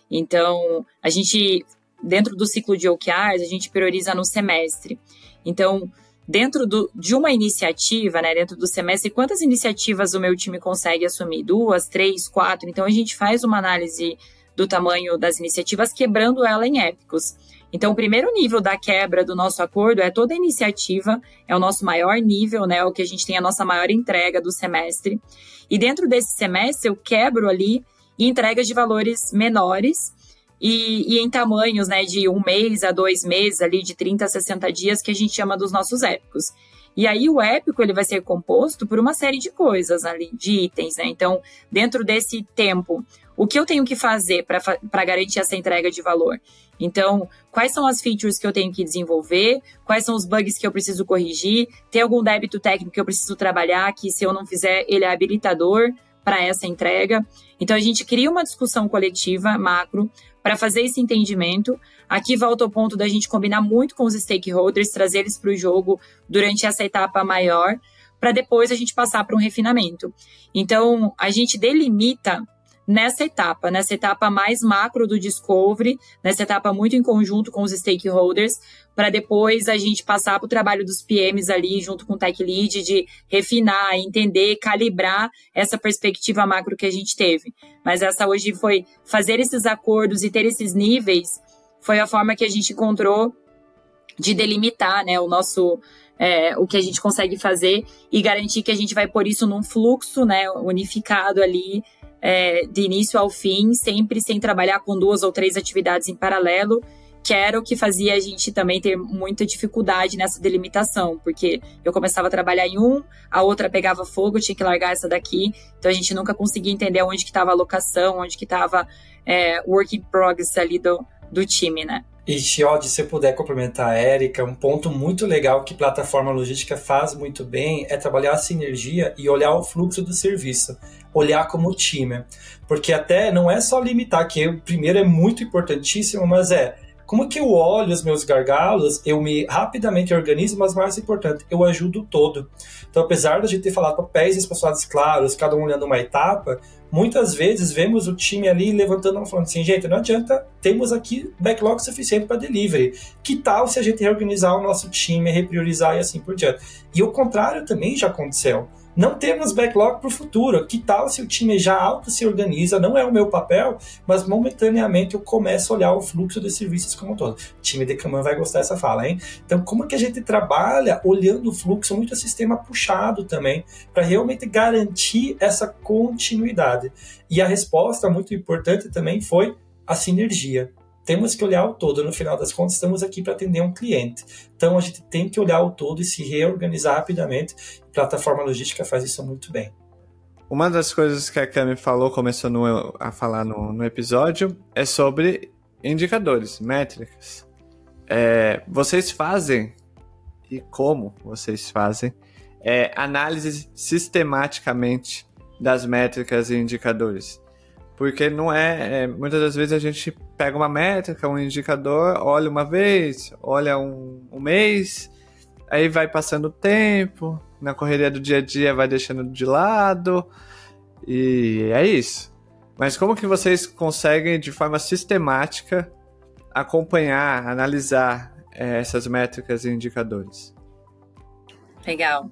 Então, a gente, dentro do ciclo de OKRs, a gente prioriza no semestre. Então, dentro do, de uma iniciativa, né, dentro do semestre, quantas iniciativas o meu time consegue assumir? Duas, três, quatro? Então, a gente faz uma análise do tamanho das iniciativas, quebrando ela em épicos. Então, o primeiro nível da quebra do nosso acordo é toda a iniciativa, é o nosso maior nível, né? O que a gente tem a nossa maior entrega do semestre. E dentro desse semestre, eu quebro ali entregas de valores menores e, e, em tamanhos, né, de um mês a dois meses, ali de 30 a 60 dias, que a gente chama dos nossos épicos. E aí o épico ele vai ser composto por uma série de coisas ali, de itens, né? Então, dentro desse tempo, o que eu tenho que fazer para garantir essa entrega de valor? Então, quais são as features que eu tenho que desenvolver? Quais são os bugs que eu preciso corrigir? Tem algum débito técnico que eu preciso trabalhar que, se eu não fizer, ele é habilitador para essa entrega? Então, a gente cria uma discussão coletiva, macro, para fazer esse entendimento. Aqui volta ao ponto da gente combinar muito com os stakeholders, trazer eles para o jogo durante essa etapa maior, para depois a gente passar para um refinamento. Então, a gente delimita nessa etapa, nessa etapa mais macro do discovery, nessa etapa muito em conjunto com os stakeholders, para depois a gente passar para o trabalho dos PMs ali, junto com o tech lead, de refinar, entender, calibrar essa perspectiva macro que a gente teve. Mas essa hoje foi fazer esses acordos e ter esses níveis, foi a forma que a gente encontrou de delimitar né, o nosso. É, o que a gente consegue fazer e garantir que a gente vai pôr isso num fluxo né, unificado ali é, de início ao fim, sempre sem trabalhar com duas ou três atividades em paralelo, que era o que fazia a gente também ter muita dificuldade nessa delimitação, porque eu começava a trabalhar em um, a outra pegava fogo, tinha que largar essa daqui, então a gente nunca conseguia entender onde que estava a locação, onde que estava é, work in progress ali do, do time, né? E, Chiodi, se eu puder complementar a Érica, um ponto muito legal que plataforma logística faz muito bem é trabalhar a sinergia e olhar o fluxo do serviço, olhar como time. Porque até não é só limitar, que o primeiro é muito importantíssimo, mas é como que eu olho os meus gargalos, eu me rapidamente organizo, mas mais importante, eu ajudo todo. Então, apesar de a gente ter falado papéis espaçados claros, cada um olhando uma etapa, muitas vezes vemos o time ali levantando falando assim, gente, não adianta, temos aqui backlog suficiente para delivery. Que tal se a gente reorganizar o nosso time, repriorizar e assim por diante? E o contrário também já aconteceu não temos backlog para o futuro. Que tal se o time já auto se organiza? Não é o meu papel, mas momentaneamente eu começo a olhar o fluxo de serviços como um todo. O time de Kaman vai gostar dessa fala, hein? Então, como que a gente trabalha olhando o fluxo, muito sistema puxado também, para realmente garantir essa continuidade? E a resposta muito importante também foi a sinergia temos que olhar o todo. No final das contas, estamos aqui para atender um cliente. Então, a gente tem que olhar o todo e se reorganizar rapidamente. A plataforma logística faz isso muito bem. Uma das coisas que a Cami falou, começou no, a falar no, no, episódio, é sobre indicadores, métricas. É, vocês fazem, e como vocês fazem, é, análise sistematicamente das métricas e indicadores. Porque não é, é, Muitas das vezes a gente pega uma métrica, um indicador, olha uma vez, olha um, um mês, aí vai passando o tempo, na correria do dia a dia vai deixando de lado, e é isso. Mas como que vocês conseguem, de forma sistemática, acompanhar, analisar é, essas métricas e indicadores? Legal.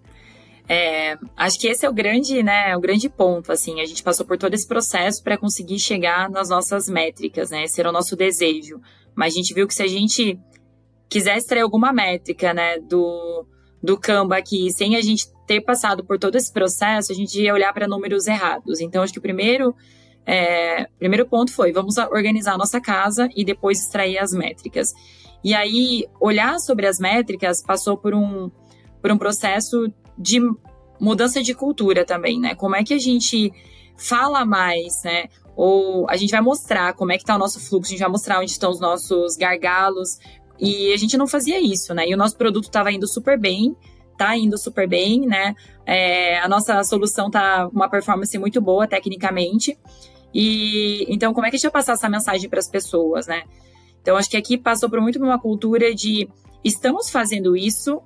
É, acho que esse é o grande, né, o grande ponto, assim, a gente passou por todo esse processo para conseguir chegar nas nossas métricas, né, esse era o nosso desejo, mas a gente viu que se a gente quisesse extrair alguma métrica, né, do, do Canva aqui, sem a gente ter passado por todo esse processo, a gente ia olhar para números errados, então acho que o primeiro, é, primeiro ponto foi, vamos organizar a nossa casa e depois extrair as métricas. E aí, olhar sobre as métricas passou por um, por um processo de mudança de cultura também, né? Como é que a gente fala mais, né? Ou a gente vai mostrar como é que tá o nosso fluxo, a gente vai mostrar onde estão os nossos gargalos. E a gente não fazia isso, né? E o nosso produto estava indo super bem, tá indo super bem, né? É, a nossa solução tá uma performance muito boa tecnicamente. E então, como é que a gente vai passar essa mensagem para as pessoas, né? Então, acho que aqui passou por muito uma cultura de estamos fazendo isso,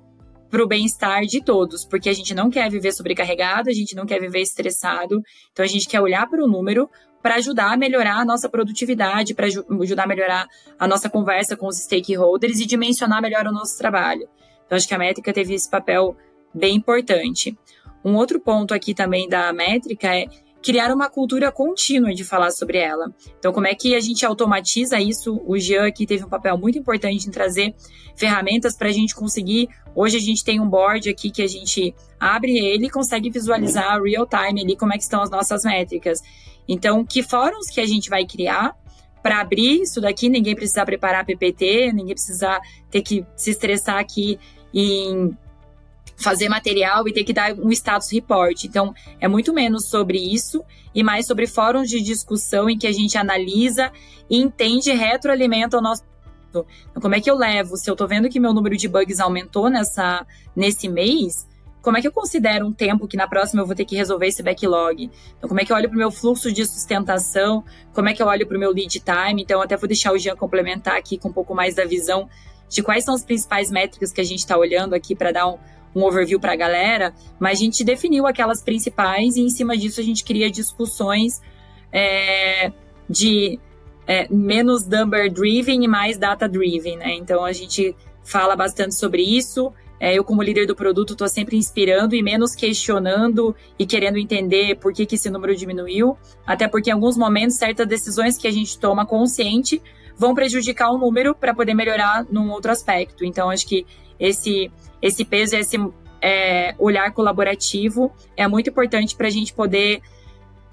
para o bem-estar de todos, porque a gente não quer viver sobrecarregado, a gente não quer viver estressado, então a gente quer olhar para o número para ajudar a melhorar a nossa produtividade, para ajudar a melhorar a nossa conversa com os stakeholders e dimensionar melhor o nosso trabalho. Então acho que a métrica teve esse papel bem importante. Um outro ponto aqui também da métrica é criar uma cultura contínua de falar sobre ela. Então, como é que a gente automatiza isso? O Jean aqui teve um papel muito importante em trazer ferramentas para a gente conseguir. Hoje a gente tem um board aqui que a gente abre ele e consegue visualizar real time ali como é que estão as nossas métricas. Então, que fóruns que a gente vai criar para abrir isso daqui, ninguém precisa preparar PPT, ninguém precisa ter que se estressar aqui em fazer material e ter que dar um status report. Então, é muito menos sobre isso e mais sobre fóruns de discussão em que a gente analisa e entende e retroalimenta o nosso então, como é que eu levo? Se eu estou vendo que meu número de bugs aumentou nessa, nesse mês, como é que eu considero um tempo que na próxima eu vou ter que resolver esse backlog? Então, como é que eu olho para o meu fluxo de sustentação? Como é que eu olho para o meu lead time? Então, até vou deixar o Jean complementar aqui com um pouco mais da visão de quais são as principais métricas que a gente está olhando aqui para dar um, um overview para a galera, mas a gente definiu aquelas principais e em cima disso a gente cria discussões é, de é, menos number driven e mais data driven, né? Então a gente fala bastante sobre isso. É, eu, como líder do produto, estou sempre inspirando e menos questionando e querendo entender por que, que esse número diminuiu. Até porque, em alguns momentos, certas decisões que a gente toma consciente vão prejudicar o número para poder melhorar num outro aspecto. Então, acho que esse esse peso, esse é, olhar colaborativo é muito importante para a gente poder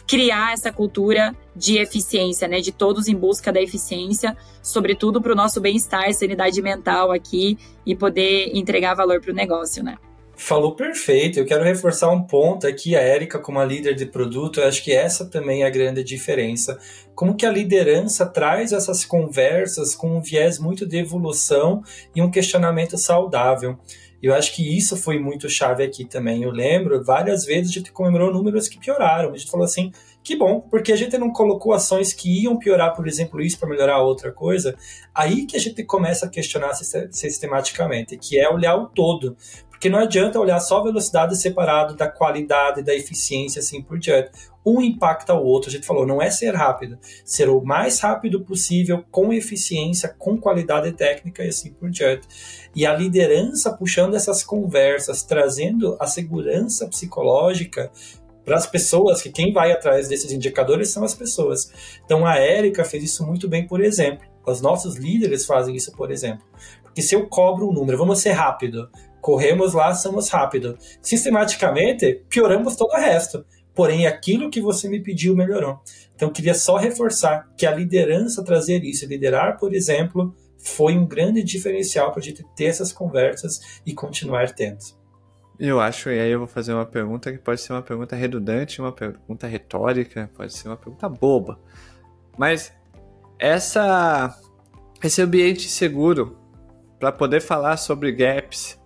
criar essa cultura de eficiência, né? De todos em busca da eficiência, sobretudo para o nosso bem-estar, sanidade mental aqui e poder entregar valor para o negócio, né? Falou perfeito. Eu quero reforçar um ponto aqui, a Érica como a líder de produto, eu acho que essa também é a grande diferença. Como que a liderança traz essas conversas com um viés muito de evolução e um questionamento saudável. Eu acho que isso foi muito chave aqui também. Eu lembro, várias vezes a gente comemorou números que pioraram. A gente falou assim, que bom, porque a gente não colocou ações que iam piorar, por exemplo, isso para melhorar outra coisa. Aí que a gente começa a questionar sistematicamente, que é olhar o todo. Porque não adianta olhar só a velocidade separado da qualidade, da eficiência, assim por diante. Um impacta o outro. A gente falou, não é ser rápido, ser o mais rápido possível, com eficiência, com qualidade técnica e assim por diante. E a liderança puxando essas conversas, trazendo a segurança psicológica para as pessoas, que quem vai atrás desses indicadores são as pessoas. Então a Érica fez isso muito bem, por exemplo. Os nossos líderes fazem isso, por exemplo. Porque se eu cobro um número, vamos ser rápido, corremos lá, somos rápido. Sistematicamente, pioramos todo o resto. Porém, aquilo que você me pediu melhorou. Então, queria só reforçar que a liderança trazer isso, liderar, por exemplo, foi um grande diferencial para a gente ter essas conversas e continuar tendo. Eu acho, e aí eu vou fazer uma pergunta que pode ser uma pergunta redundante, uma pergunta retórica, pode ser uma pergunta boba. Mas essa, esse ambiente seguro para poder falar sobre gaps,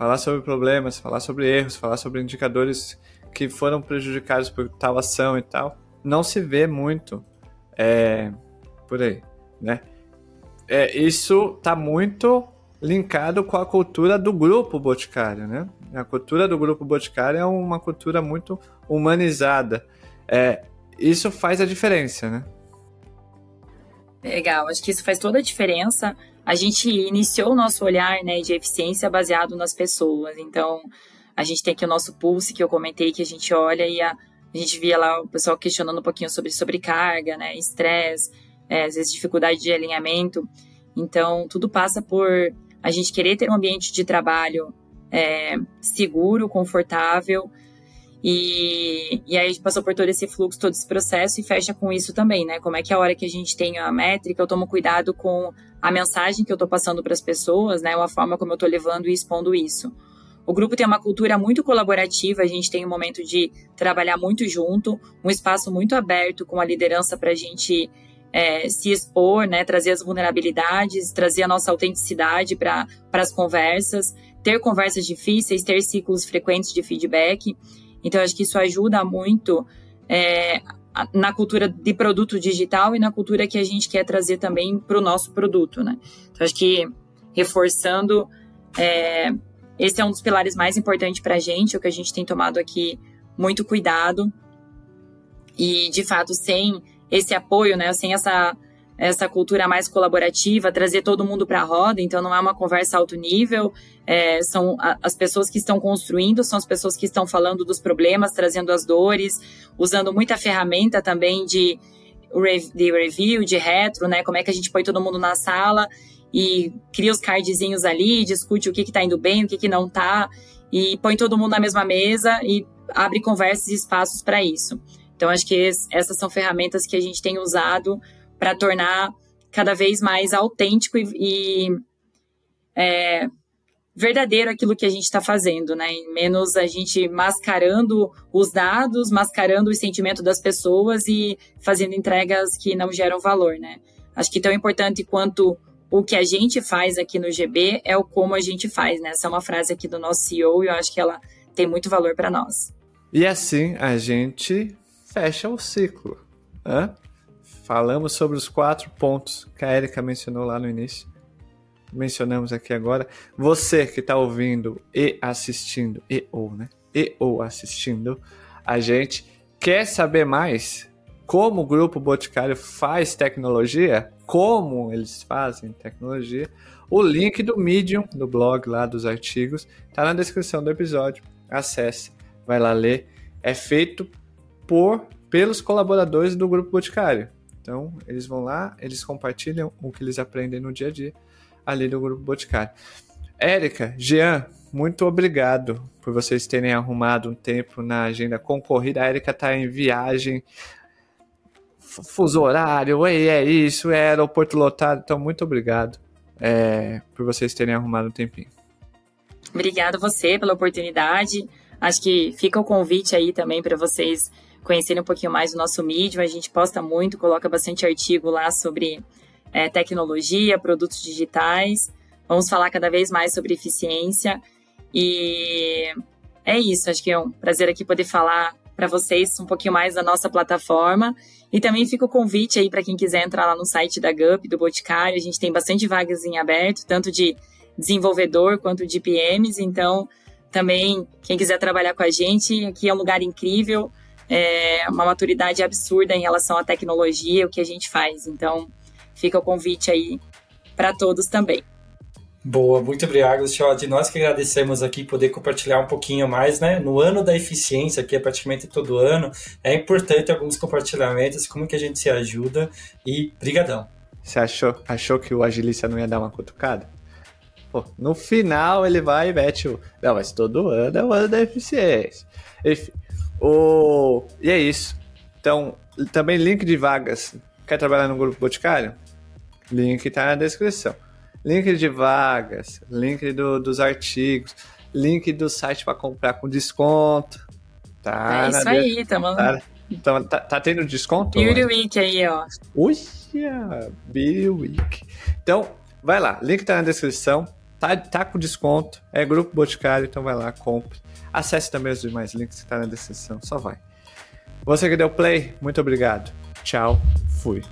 falar sobre problemas, falar sobre erros, falar sobre indicadores que foram prejudicados por tal ação e tal, não se vê muito é, por aí, né? É, isso está muito linkado com a cultura do grupo Boticário, né? A cultura do grupo Boticário é uma cultura muito humanizada. É, isso faz a diferença, né? Legal, acho que isso faz toda a diferença a gente iniciou o nosso olhar né, de eficiência baseado nas pessoas. Então, a gente tem aqui o nosso pulse, que eu comentei, que a gente olha e a, a gente via lá o pessoal questionando um pouquinho sobre sobrecarga, né, estresse, é, às vezes dificuldade de alinhamento. Então, tudo passa por a gente querer ter um ambiente de trabalho é, seguro, confortável, e, e aí a gente passou por todo esse fluxo, todo esse processo e fecha com isso também, né? Como é que a hora que a gente tem a métrica, eu tomo cuidado com a mensagem que eu estou passando para as pessoas, né? Ou a forma como eu estou levando e expondo isso. O grupo tem uma cultura muito colaborativa, a gente tem um momento de trabalhar muito junto, um espaço muito aberto com a liderança para a gente é, se expor, né, trazer as vulnerabilidades, trazer a nossa autenticidade para as conversas, ter conversas difíceis, ter ciclos frequentes de feedback. Então, acho que isso ajuda muito é, na cultura de produto digital e na cultura que a gente quer trazer também para o nosso produto, né? Então, acho que reforçando, é, esse é um dos pilares mais importantes para a gente, o que a gente tem tomado aqui muito cuidado. E, de fato, sem esse apoio, né, sem essa essa cultura mais colaborativa, trazer todo mundo para a roda, então não é uma conversa alto nível, é, são a, as pessoas que estão construindo, são as pessoas que estão falando dos problemas, trazendo as dores, usando muita ferramenta também de, de review, de retro, né, como é que a gente põe todo mundo na sala e cria os cardzinhos ali, discute o que está indo bem, o que, que não está, e põe todo mundo na mesma mesa e abre conversas e espaços para isso. Então, acho que essas são ferramentas que a gente tem usado para tornar cada vez mais autêntico e, e é, verdadeiro aquilo que a gente está fazendo, né? E menos a gente mascarando os dados, mascarando o sentimento das pessoas e fazendo entregas que não geram valor, né? Acho que tão importante quanto o que a gente faz aqui no GB é o como a gente faz, né? Essa é uma frase aqui do nosso CEO e eu acho que ela tem muito valor para nós. E assim a gente fecha o ciclo. Né? Falamos sobre os quatro pontos que a Erika mencionou lá no início. Mencionamos aqui agora. Você que está ouvindo e assistindo, e ou, né? E ou assistindo a gente, quer saber mais como o Grupo Boticário faz tecnologia? Como eles fazem tecnologia? O link do Medium, do blog lá dos artigos, está na descrição do episódio. Acesse, vai lá ler. É feito por pelos colaboradores do Grupo Boticário. Então, eles vão lá, eles compartilham o que eles aprendem no dia a dia ali do Grupo Boticário. Érica, Jean, muito obrigado por vocês terem arrumado um tempo na agenda concorrida. A Erika tá em viagem, fuso horário, é isso, é aeroporto lotado. Então, muito obrigado é, por vocês terem arrumado um tempinho. Obrigada você pela oportunidade. Acho que fica o convite aí também para vocês conhecerem um pouquinho mais do nosso Medium. A gente posta muito, coloca bastante artigo lá sobre é, tecnologia, produtos digitais. Vamos falar cada vez mais sobre eficiência. E é isso. Acho que é um prazer aqui poder falar para vocês um pouquinho mais da nossa plataforma. E também fica o convite aí para quem quiser entrar lá no site da GUP, do Boticário. A gente tem bastante vagas em aberto, tanto de desenvolvedor quanto de PMs. Então, também, quem quiser trabalhar com a gente, aqui é um lugar incrível, é uma maturidade absurda em relação à tecnologia, o que a gente faz. Então, fica o convite aí para todos também. Boa, muito obrigado, Xod. Nós que agradecemos aqui poder compartilhar um pouquinho mais, né? No ano da eficiência, que é praticamente todo ano, é importante alguns compartilhamentos, como que a gente se ajuda e brigadão. Você achou, achou que o agilista não ia dar uma cutucada? Pô, no final ele vai e mete o... Não, mas todo ano é o ano da eficiência. Enfim, o... e é isso. Então, também link de vagas. Quer trabalhar no Grupo Boticário? Link tá na descrição link de vagas, link do, dos artigos, link do site para comprar com desconto. Tá é isso aí, tá, tá, tá, tá, tá tendo desconto? Beauty Week aí, ó. Uia, Beauty Week. Então, vai lá, link tá na descrição. Tá, tá com desconto, é Grupo Boticário, então vai lá, compre. Acesse também os demais links que tá na descrição, só vai. Você que deu play, muito obrigado. Tchau, fui.